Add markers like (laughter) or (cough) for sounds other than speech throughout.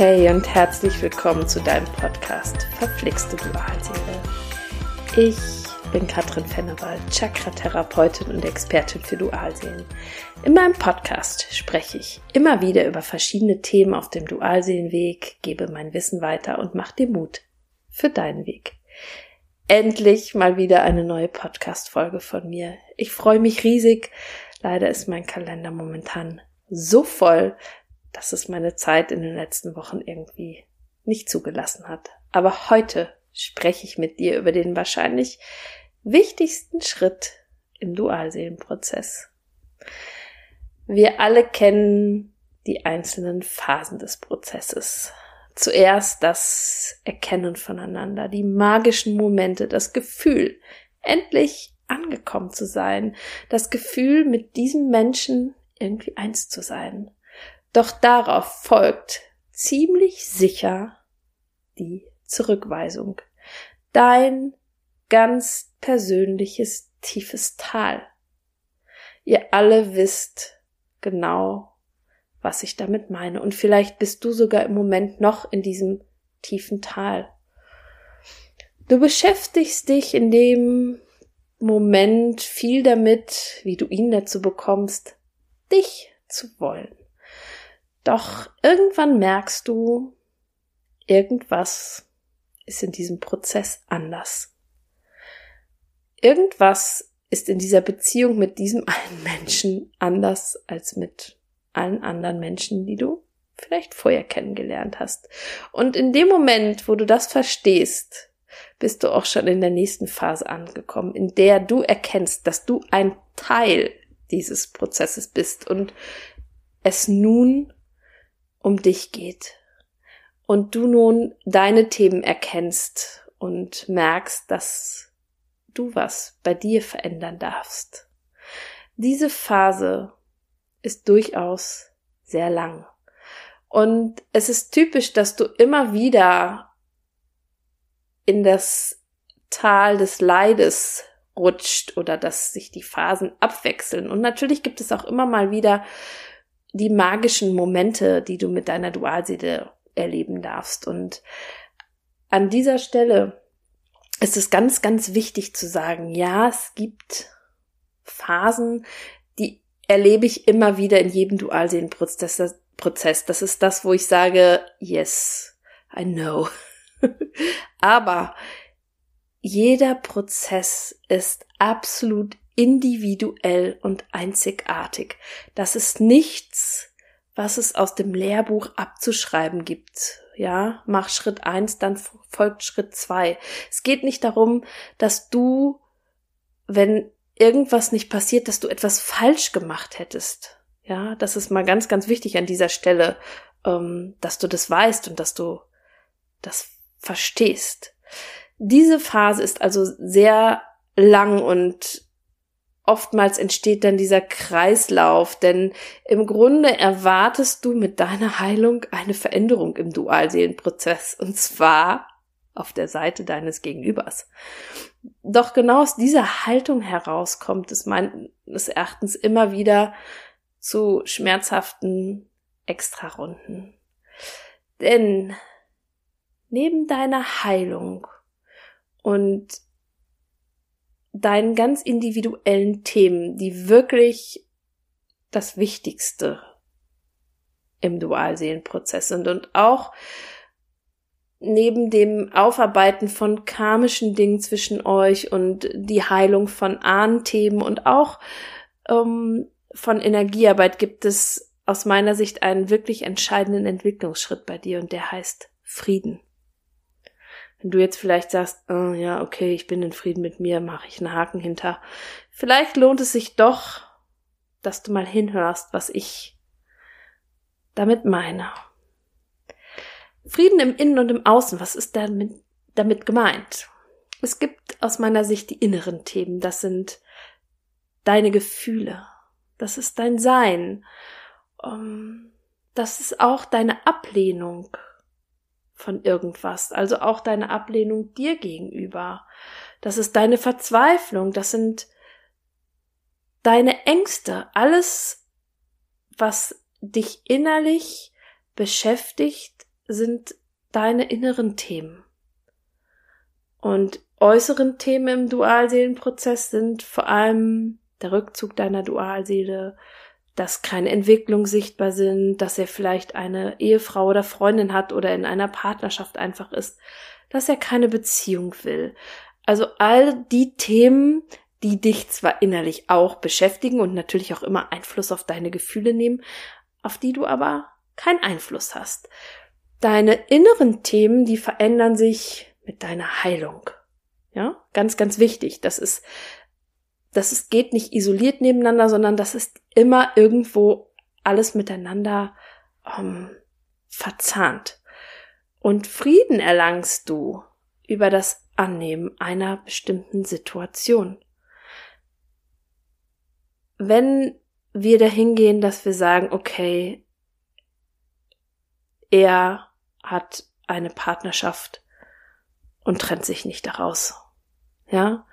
Hey und herzlich willkommen zu deinem Podcast Verflixte Dualseele. Ich bin Katrin Fennewald, Chakra-Therapeutin und Expertin für Dualseelen. In meinem Podcast spreche ich immer wieder über verschiedene Themen auf dem Dualseelenweg, gebe mein Wissen weiter und mache dir Mut für deinen Weg. Endlich mal wieder eine neue Podcast-Folge von mir. Ich freue mich riesig. Leider ist mein Kalender momentan so voll, dass es meine Zeit in den letzten Wochen irgendwie nicht zugelassen hat. Aber heute spreche ich mit dir über den wahrscheinlich wichtigsten Schritt im Dualseelenprozess. Wir alle kennen die einzelnen Phasen des Prozesses. Zuerst das Erkennen voneinander, die magischen Momente, das Gefühl, endlich angekommen zu sein, das Gefühl, mit diesem Menschen irgendwie eins zu sein. Doch darauf folgt ziemlich sicher die Zurückweisung. Dein ganz persönliches tiefes Tal. Ihr alle wisst genau, was ich damit meine. Und vielleicht bist du sogar im Moment noch in diesem tiefen Tal. Du beschäftigst dich in dem Moment viel damit, wie du ihn dazu bekommst, dich zu wollen. Doch irgendwann merkst du, irgendwas ist in diesem Prozess anders. Irgendwas ist in dieser Beziehung mit diesem (laughs) einen Menschen anders als mit allen anderen Menschen, die du vielleicht vorher kennengelernt hast. Und in dem Moment, wo du das verstehst, bist du auch schon in der nächsten Phase angekommen, in der du erkennst, dass du ein Teil dieses Prozesses bist und es nun um dich geht und du nun deine Themen erkennst und merkst, dass du was bei dir verändern darfst. Diese Phase ist durchaus sehr lang. Und es ist typisch, dass du immer wieder in das Tal des Leides rutscht oder dass sich die Phasen abwechseln. Und natürlich gibt es auch immer mal wieder die magischen Momente, die du mit deiner Dualseele erleben darfst. Und an dieser Stelle ist es ganz, ganz wichtig zu sagen, ja, es gibt Phasen, die erlebe ich immer wieder in jedem Dualseelenprozess. Prozess. Das ist das, wo ich sage, yes, I know. (laughs) Aber jeder Prozess ist absolut individuell und einzigartig. Das ist nichts, was es aus dem Lehrbuch abzuschreiben gibt. Ja, mach Schritt eins, dann folgt Schritt zwei. Es geht nicht darum, dass du, wenn irgendwas nicht passiert, dass du etwas falsch gemacht hättest. Ja, das ist mal ganz, ganz wichtig an dieser Stelle, ähm, dass du das weißt und dass du das verstehst. Diese Phase ist also sehr lang und oftmals entsteht dann dieser Kreislauf, denn im Grunde erwartest du mit deiner Heilung eine Veränderung im Dualseelenprozess und zwar auf der Seite deines Gegenübers. Doch genau aus dieser Haltung heraus kommt es meines Erachtens immer wieder zu schmerzhaften Extrarunden. Denn neben deiner Heilung und deinen ganz individuellen Themen, die wirklich das Wichtigste im Dualseelenprozess sind und auch neben dem Aufarbeiten von karmischen Dingen zwischen euch und die Heilung von Ahnthemen und auch ähm, von Energiearbeit gibt es aus meiner Sicht einen wirklich entscheidenden Entwicklungsschritt bei dir und der heißt Frieden. Wenn du jetzt vielleicht sagst, oh, ja, okay, ich bin in Frieden mit mir, mache ich einen Haken hinter. Vielleicht lohnt es sich doch, dass du mal hinhörst, was ich damit meine. Frieden im Innen und im Außen, was ist damit, damit gemeint? Es gibt aus meiner Sicht die inneren Themen, das sind deine Gefühle, das ist dein Sein, ähm, das ist auch deine Ablehnung von irgendwas, also auch deine Ablehnung dir gegenüber. Das ist deine Verzweiflung, das sind deine Ängste, alles, was dich innerlich beschäftigt, sind deine inneren Themen. Und äußeren Themen im Dualseelenprozess sind vor allem der Rückzug deiner Dualseele, dass keine Entwicklung sichtbar sind, dass er vielleicht eine Ehefrau oder Freundin hat oder in einer Partnerschaft einfach ist, dass er keine Beziehung will. Also all die Themen, die dich zwar innerlich auch beschäftigen und natürlich auch immer Einfluss auf deine Gefühle nehmen, auf die du aber keinen Einfluss hast. Deine inneren Themen, die verändern sich mit deiner Heilung. Ja, ganz, ganz wichtig. Das ist, das ist, geht nicht isoliert nebeneinander, sondern das ist immer irgendwo alles miteinander ähm, verzahnt. Und Frieden erlangst du über das Annehmen einer bestimmten Situation wenn wir dahin gehen, dass wir sagen, okay, er hat eine Partnerschaft und trennt sich nicht daraus, ja,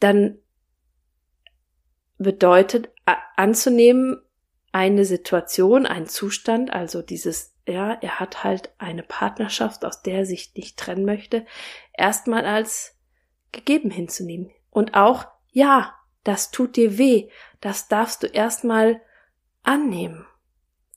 dann bedeutet anzunehmen, eine Situation, ein Zustand, also dieses, ja, er hat halt eine Partnerschaft, aus der er sich nicht trennen möchte, erstmal als gegeben hinzunehmen. Und auch, ja, das tut dir weh, das darfst du erstmal annehmen.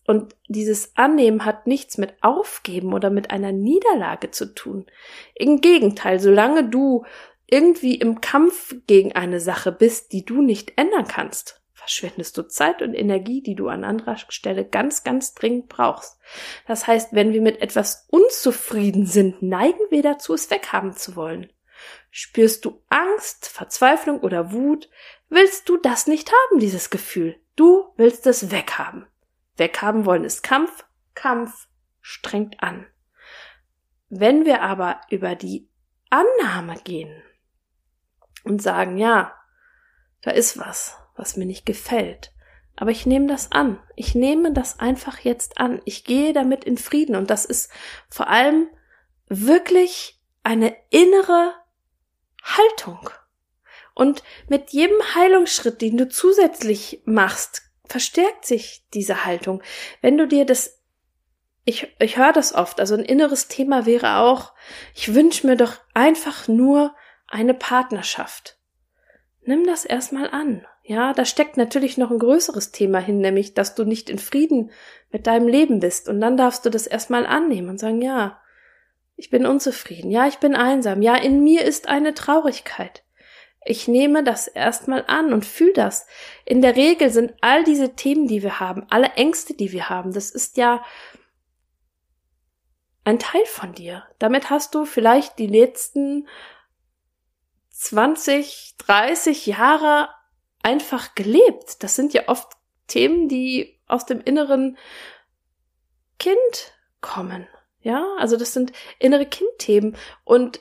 Und dieses Annehmen hat nichts mit Aufgeben oder mit einer Niederlage zu tun. Im Gegenteil, solange du irgendwie im Kampf gegen eine Sache bist, die du nicht ändern kannst, verschwendest du Zeit und Energie, die du an anderer Stelle ganz, ganz dringend brauchst. Das heißt, wenn wir mit etwas unzufrieden sind, neigen wir dazu, es weghaben zu wollen. Spürst du Angst, Verzweiflung oder Wut, willst du das nicht haben, dieses Gefühl. Du willst es weghaben. Weghaben wollen ist Kampf, Kampf strengt an. Wenn wir aber über die Annahme gehen und sagen, ja, da ist was, was mir nicht gefällt, aber ich nehme das an. Ich nehme das einfach jetzt an. Ich gehe damit in Frieden und das ist vor allem wirklich eine innere Haltung. Und mit jedem Heilungsschritt, den du zusätzlich machst, verstärkt sich diese Haltung. Wenn du dir das, ich, ich höre das oft, also ein inneres Thema wäre auch, ich wünsche mir doch einfach nur eine Partnerschaft. Nimm das erstmal an. Ja, da steckt natürlich noch ein größeres Thema hin, nämlich, dass du nicht in Frieden mit deinem Leben bist. Und dann darfst du das erstmal annehmen und sagen, ja, ich bin unzufrieden. Ja, ich bin einsam. Ja, in mir ist eine Traurigkeit. Ich nehme das erstmal an und fühle das. In der Regel sind all diese Themen, die wir haben, alle Ängste, die wir haben, das ist ja ein Teil von dir. Damit hast du vielleicht die letzten 20, 30 Jahre einfach gelebt. Das sind ja oft Themen, die aus dem inneren Kind kommen. Ja, also das sind innere Kindthemen und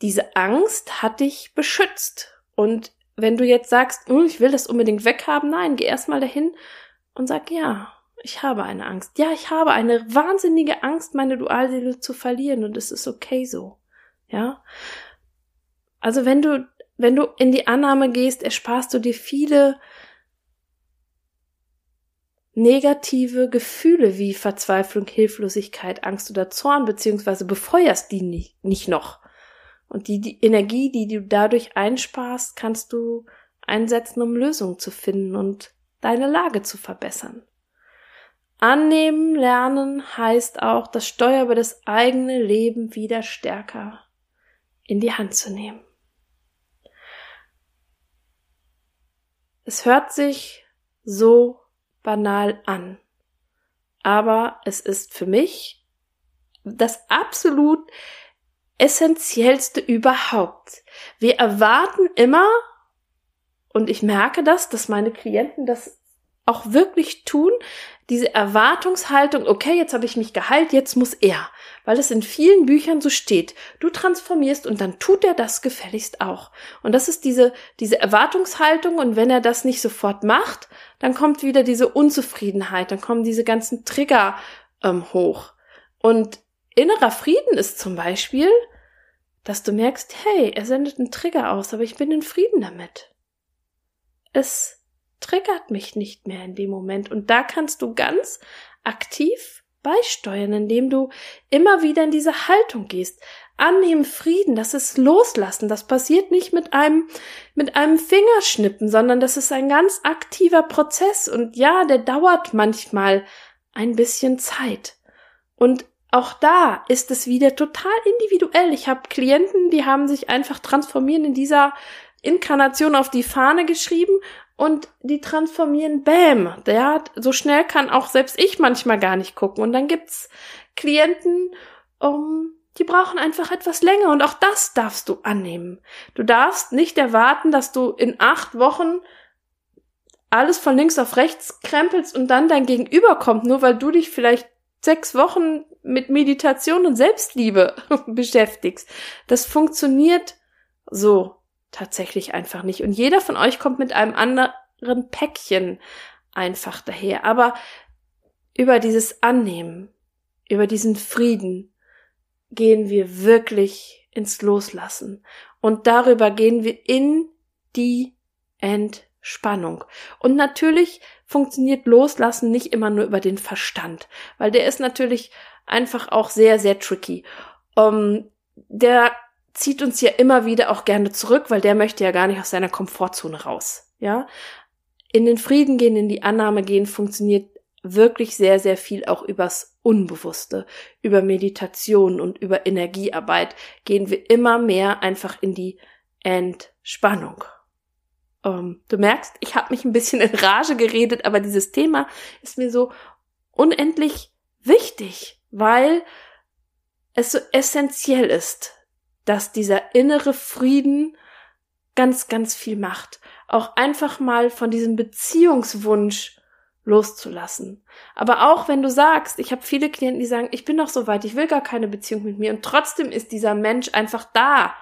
diese Angst hat dich beschützt. Und wenn du jetzt sagst, hm, ich will das unbedingt weghaben, nein, geh erstmal dahin und sag, ja, ich habe eine Angst. Ja, ich habe eine wahnsinnige Angst, meine Dualseele zu verlieren und es ist okay so. Ja. Also wenn du, wenn du in die Annahme gehst, ersparst du dir viele negative Gefühle wie Verzweiflung, Hilflosigkeit, Angst oder Zorn, beziehungsweise befeuerst die nicht, nicht noch. Und die, die Energie, die du dadurch einsparst, kannst du einsetzen, um Lösungen zu finden und deine Lage zu verbessern. Annehmen, lernen heißt auch, das Steuer über das eigene Leben wieder stärker in die Hand zu nehmen. Es hört sich so banal an, aber es ist für mich das absolut essentiellste überhaupt. Wir erwarten immer, und ich merke das, dass meine Klienten das auch wirklich tun, diese Erwartungshaltung, okay, jetzt habe ich mich geheilt, jetzt muss er, weil es in vielen Büchern so steht. Du transformierst und dann tut er das gefälligst auch. Und das ist diese, diese Erwartungshaltung und wenn er das nicht sofort macht, dann kommt wieder diese Unzufriedenheit, dann kommen diese ganzen Trigger ähm, hoch. Und innerer Frieden ist zum Beispiel, dass du merkst, hey, er sendet einen Trigger aus, aber ich bin in Frieden damit. Es triggert mich nicht mehr in dem Moment. Und da kannst du ganz aktiv beisteuern, indem du immer wieder in diese Haltung gehst. Annehmen Frieden, das ist Loslassen. Das passiert nicht mit einem, mit einem Fingerschnippen, sondern das ist ein ganz aktiver Prozess. Und ja, der dauert manchmal ein bisschen Zeit. Und auch da ist es wieder total individuell. Ich habe Klienten, die haben sich einfach transformieren in dieser Inkarnation auf die Fahne geschrieben und die transformieren, bam, der so schnell kann auch selbst ich manchmal gar nicht gucken. Und dann gibt's Klienten, um, die brauchen einfach etwas länger und auch das darfst du annehmen. Du darfst nicht erwarten, dass du in acht Wochen alles von links auf rechts krempelst und dann dein Gegenüber kommt, nur weil du dich vielleicht sechs Wochen mit Meditation und Selbstliebe (laughs) beschäftigst. Das funktioniert so tatsächlich einfach nicht. Und jeder von euch kommt mit einem anderen Päckchen einfach daher. Aber über dieses Annehmen, über diesen Frieden gehen wir wirklich ins Loslassen. Und darüber gehen wir in die Entspannung. Und natürlich funktioniert Loslassen nicht immer nur über den Verstand, weil der ist natürlich einfach auch sehr, sehr tricky. Um, ähm, der zieht uns ja immer wieder auch gerne zurück, weil der möchte ja gar nicht aus seiner Komfortzone raus. Ja, in den Frieden gehen, in die Annahme gehen, funktioniert wirklich sehr, sehr viel auch übers Unbewusste, über Meditation und über Energiearbeit gehen wir immer mehr einfach in die Entspannung. Ähm, du merkst, ich habe mich ein bisschen in Rage geredet, aber dieses Thema ist mir so unendlich wichtig, weil es so essentiell ist, dass dieser innere Frieden ganz, ganz viel macht. Auch einfach mal von diesem Beziehungswunsch loszulassen. Aber auch wenn du sagst, ich habe viele Klienten, die sagen, ich bin noch so weit, ich will gar keine Beziehung mit mir und trotzdem ist dieser Mensch einfach da.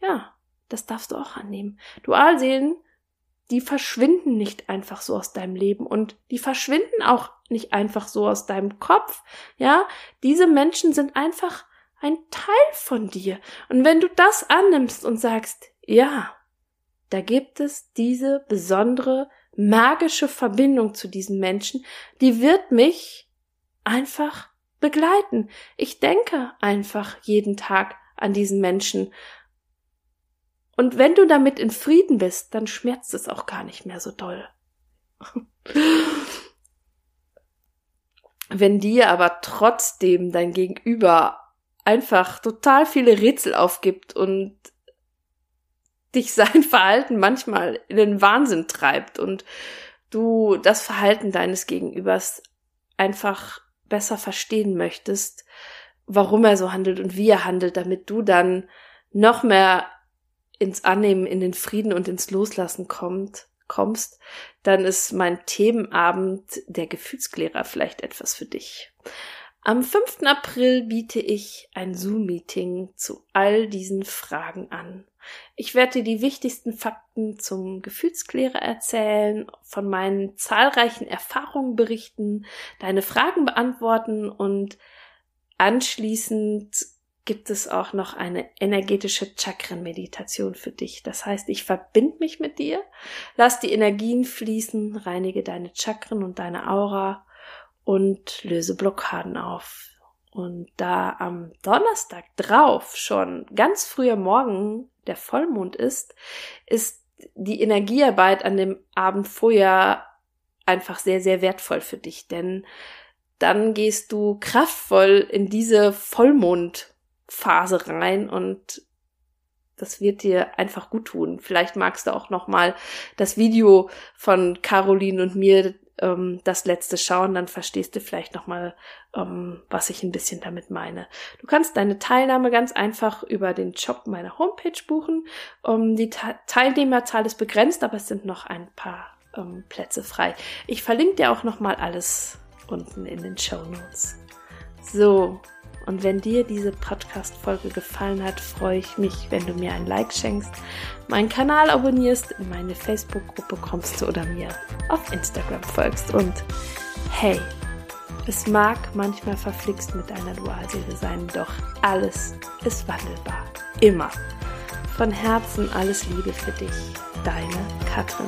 Ja, das darfst du auch annehmen. Dualseelen, die verschwinden nicht einfach so aus deinem Leben und die verschwinden auch nicht einfach so aus deinem Kopf. Ja, diese Menschen sind einfach ein Teil von dir. Und wenn du das annimmst und sagst, ja, da gibt es diese besondere magische Verbindung zu diesen Menschen, die wird mich einfach begleiten. Ich denke einfach jeden Tag an diesen Menschen. Und wenn du damit in Frieden bist, dann schmerzt es auch gar nicht mehr so doll. (laughs) wenn dir aber trotzdem dein Gegenüber einfach total viele Rätsel aufgibt und dich (laughs) sein Verhalten manchmal in den Wahnsinn treibt und du das Verhalten deines Gegenübers einfach besser verstehen möchtest, warum er so handelt und wie er handelt, damit du dann noch mehr ins Annehmen, in den Frieden und ins Loslassen kommt, kommst, dann ist mein Themenabend der Gefühlsklärer vielleicht etwas für dich. Am 5. April biete ich ein Zoom-Meeting zu all diesen Fragen an. Ich werde dir die wichtigsten Fakten zum Gefühlsklärer erzählen, von meinen zahlreichen Erfahrungen berichten, deine Fragen beantworten und anschließend gibt es auch noch eine energetische Chakrenmeditation für dich. Das heißt, ich verbinde mich mit dir, lass die Energien fließen, reinige deine Chakren und deine Aura und löse Blockaden auf. Und da am Donnerstag drauf schon ganz früher Morgen der Vollmond ist, ist die Energiearbeit an dem Abend vorher einfach sehr, sehr wertvoll für dich, denn dann gehst du kraftvoll in diese Vollmondphase rein und das wird dir einfach gut tun. Vielleicht magst du auch noch mal das Video von Caroline und mir ähm, das letzte schauen, dann verstehst du vielleicht nochmal, ähm, was ich ein bisschen damit meine. Du kannst deine Teilnahme ganz einfach über den Job meiner Homepage buchen. Ähm, die Ta Teilnehmerzahl ist begrenzt, aber es sind noch ein paar ähm, Plätze frei. Ich verlinke dir auch nochmal alles unten in den Show Notes. So, und wenn dir diese Podcast-Folge gefallen hat, freue ich mich, wenn du mir ein Like schenkst, meinen Kanal abonnierst, in meine Facebook-Gruppe kommst oder mir auf Instagram folgst. Und hey, es mag manchmal verflixt mit deiner Dualseele sein, doch alles ist wandelbar. Immer. Von Herzen alles Liebe für dich. Deine Katrin.